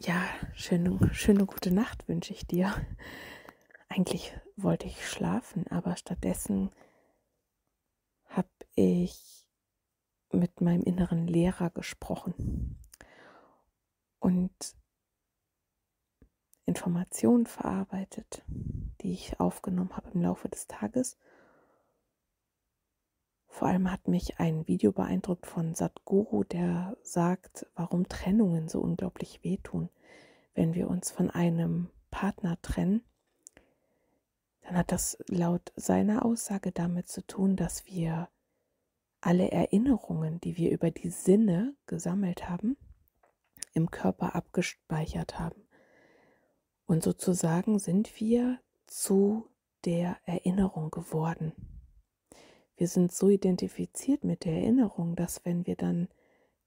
Ja, schöne, schöne gute Nacht wünsche ich dir. Eigentlich wollte ich schlafen, aber stattdessen habe ich mit meinem inneren Lehrer gesprochen und Informationen verarbeitet, die ich aufgenommen habe im Laufe des Tages. Vor allem hat mich ein Video beeindruckt von Satguru, der sagt, warum Trennungen so unglaublich wehtun. Wenn wir uns von einem Partner trennen, dann hat das laut seiner Aussage damit zu tun, dass wir alle Erinnerungen, die wir über die Sinne gesammelt haben, im Körper abgespeichert haben. Und sozusagen sind wir zu der Erinnerung geworden. Wir sind so identifiziert mit der Erinnerung, dass wenn wir dann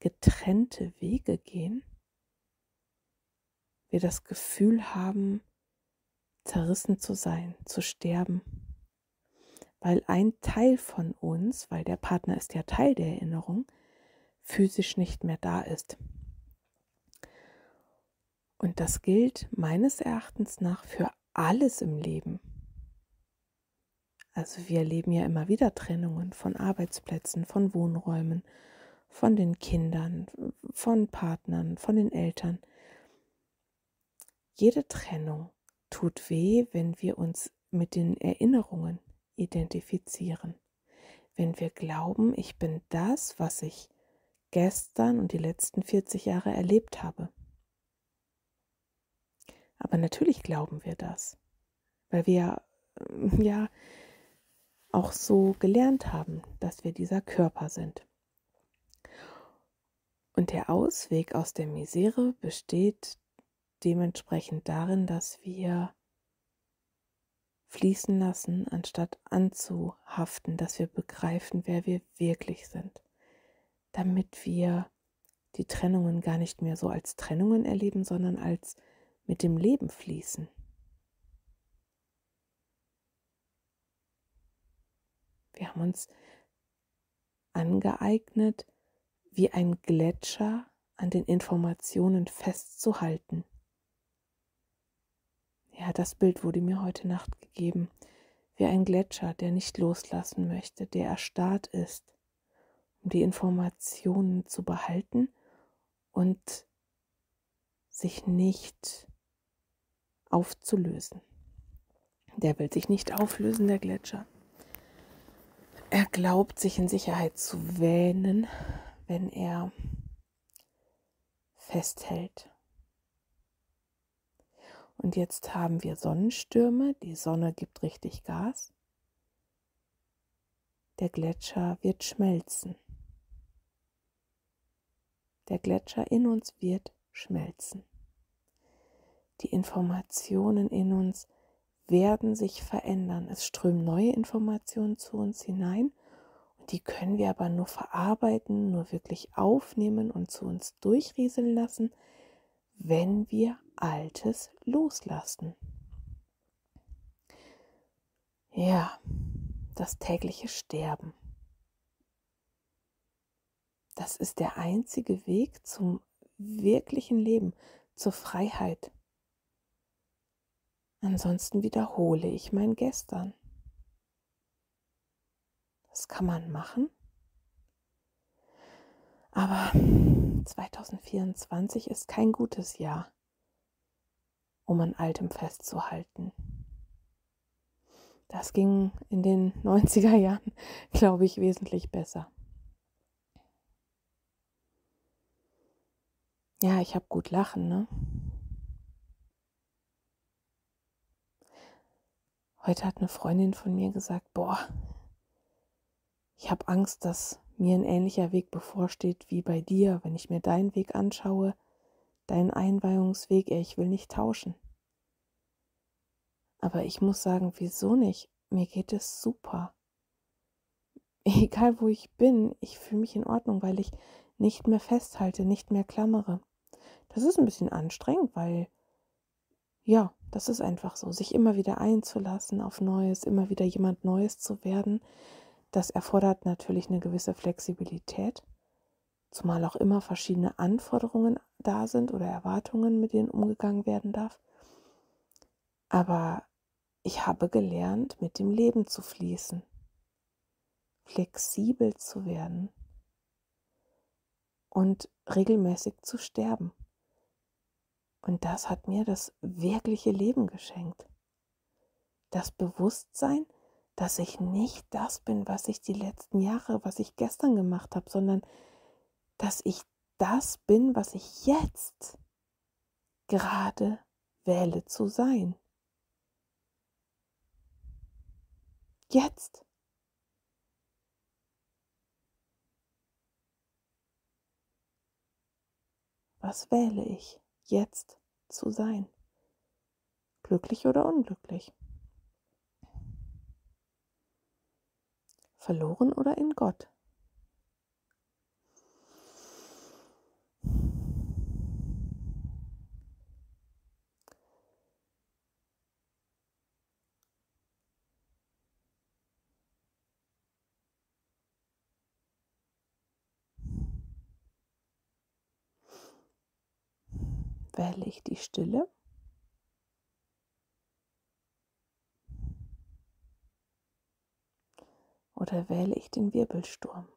getrennte Wege gehen, wir das Gefühl haben, zerrissen zu sein, zu sterben. Weil ein Teil von uns, weil der Partner ist ja Teil der Erinnerung, physisch nicht mehr da ist. Und das gilt meines Erachtens nach für alles im Leben. Also wir erleben ja immer wieder Trennungen von Arbeitsplätzen, von Wohnräumen, von den Kindern, von Partnern, von den Eltern. Jede Trennung tut weh, wenn wir uns mit den Erinnerungen identifizieren. Wenn wir glauben, ich bin das, was ich gestern und die letzten 40 Jahre erlebt habe. Aber natürlich glauben wir das, weil wir ja auch so gelernt haben, dass wir dieser Körper sind. Und der Ausweg aus der Misere besteht dementsprechend darin, dass wir fließen lassen, anstatt anzuhaften, dass wir begreifen, wer wir wirklich sind, damit wir die Trennungen gar nicht mehr so als Trennungen erleben, sondern als mit dem Leben fließen. Wir haben uns angeeignet, wie ein Gletscher an den Informationen festzuhalten. Ja, das Bild wurde mir heute Nacht gegeben, wie ein Gletscher, der nicht loslassen möchte, der erstarrt ist, um die Informationen zu behalten und sich nicht aufzulösen. Der will sich nicht auflösen, der Gletscher. Er glaubt, sich in Sicherheit zu wähnen, wenn er festhält. Und jetzt haben wir Sonnenstürme, die Sonne gibt richtig Gas. Der Gletscher wird schmelzen. Der Gletscher in uns wird schmelzen. Die Informationen in uns werden sich verändern. Es strömen neue Informationen zu uns hinein und die können wir aber nur verarbeiten, nur wirklich aufnehmen und zu uns durchrieseln lassen, wenn wir Altes loslassen. Ja, das tägliche Sterben. Das ist der einzige Weg zum wirklichen Leben, zur Freiheit, Ansonsten wiederhole ich mein Gestern. Das kann man machen. Aber 2024 ist kein gutes Jahr, um an Altem festzuhalten. Das ging in den 90er Jahren, glaube ich, wesentlich besser. Ja, ich habe gut lachen, ne? Heute hat eine Freundin von mir gesagt, boah, ich habe Angst, dass mir ein ähnlicher Weg bevorsteht wie bei dir, wenn ich mir deinen Weg anschaue, deinen Einweihungsweg, ich will nicht tauschen. Aber ich muss sagen, wieso nicht? Mir geht es super. Egal wo ich bin, ich fühle mich in Ordnung, weil ich nicht mehr festhalte, nicht mehr klammere. Das ist ein bisschen anstrengend, weil ja, das ist einfach so, sich immer wieder einzulassen auf Neues, immer wieder jemand Neues zu werden. Das erfordert natürlich eine gewisse Flexibilität zumal auch immer verschiedene Anforderungen da sind oder Erwartungen, mit denen umgegangen werden darf. Aber ich habe gelernt, mit dem Leben zu fließen, flexibel zu werden und regelmäßig zu sterben. Und das hat mir das wirkliche Leben geschenkt. Das Bewusstsein, dass ich nicht das bin, was ich die letzten Jahre, was ich gestern gemacht habe, sondern dass ich das bin, was ich jetzt gerade wähle zu sein. Jetzt. Was wähle ich jetzt zu sein? Glücklich oder unglücklich? Verloren oder in Gott? Wähle ich die Stille. Oder wähle ich den Wirbelsturm?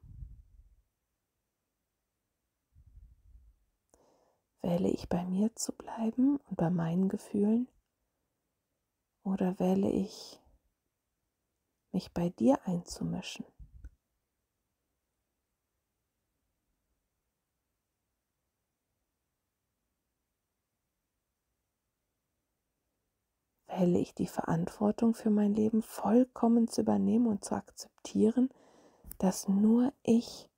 Wähle ich bei mir zu bleiben und bei meinen Gefühlen? Oder wähle ich mich bei dir einzumischen? Wähle ich die Verantwortung für mein Leben vollkommen zu übernehmen und zu akzeptieren, dass nur ich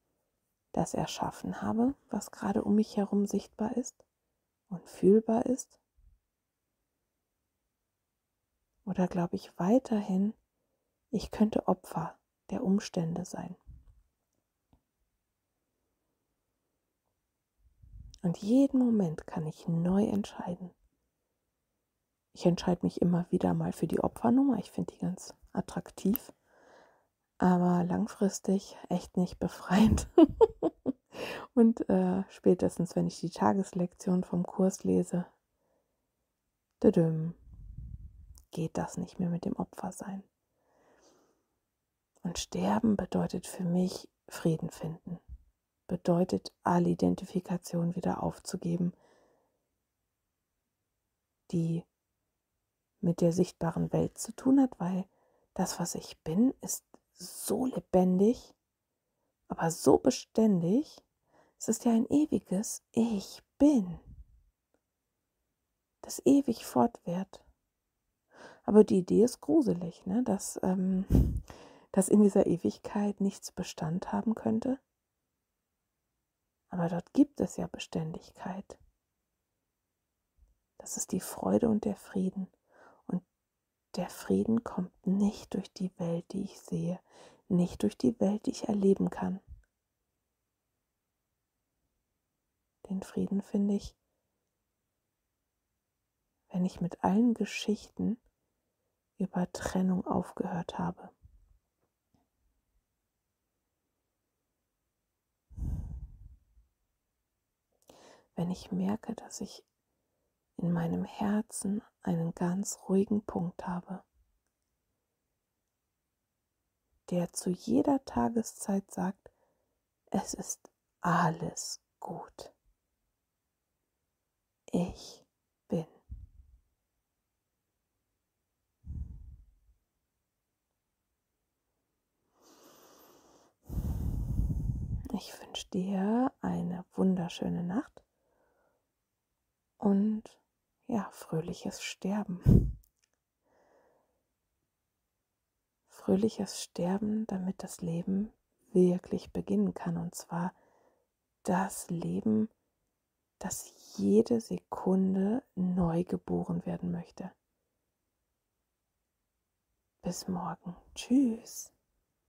das erschaffen habe, was gerade um mich herum sichtbar ist und fühlbar ist? Oder glaube ich weiterhin, ich könnte Opfer der Umstände sein? Und jeden Moment kann ich neu entscheiden. Ich entscheide mich immer wieder mal für die Opfernummer. Ich finde die ganz attraktiv, aber langfristig echt nicht befreiend. Und äh, spätestens, wenn ich die Tageslektion vom Kurs lese, geht das nicht mehr mit dem Opfersein. Und sterben bedeutet für mich Frieden finden, bedeutet alle Identifikation wieder aufzugeben, die mit der sichtbaren Welt zu tun hat, weil das, was ich bin, ist so lebendig, aber so beständig. Es ist ja ein ewiges Ich bin, das ewig fortwährt. Aber die Idee ist gruselig, ne? dass, ähm, dass in dieser Ewigkeit nichts Bestand haben könnte. Aber dort gibt es ja Beständigkeit. Das ist die Freude und der Frieden. Der Frieden kommt nicht durch die Welt, die ich sehe, nicht durch die Welt, die ich erleben kann. Den Frieden finde ich, wenn ich mit allen Geschichten über Trennung aufgehört habe. Wenn ich merke, dass ich in meinem Herzen einen ganz ruhigen Punkt habe, der zu jeder Tageszeit sagt, es ist alles gut. Ich bin. Ich wünsche dir eine wunderschöne Nacht und ja, fröhliches Sterben. Fröhliches Sterben, damit das Leben wirklich beginnen kann. Und zwar das Leben, das jede Sekunde neu geboren werden möchte. Bis morgen. Tschüss.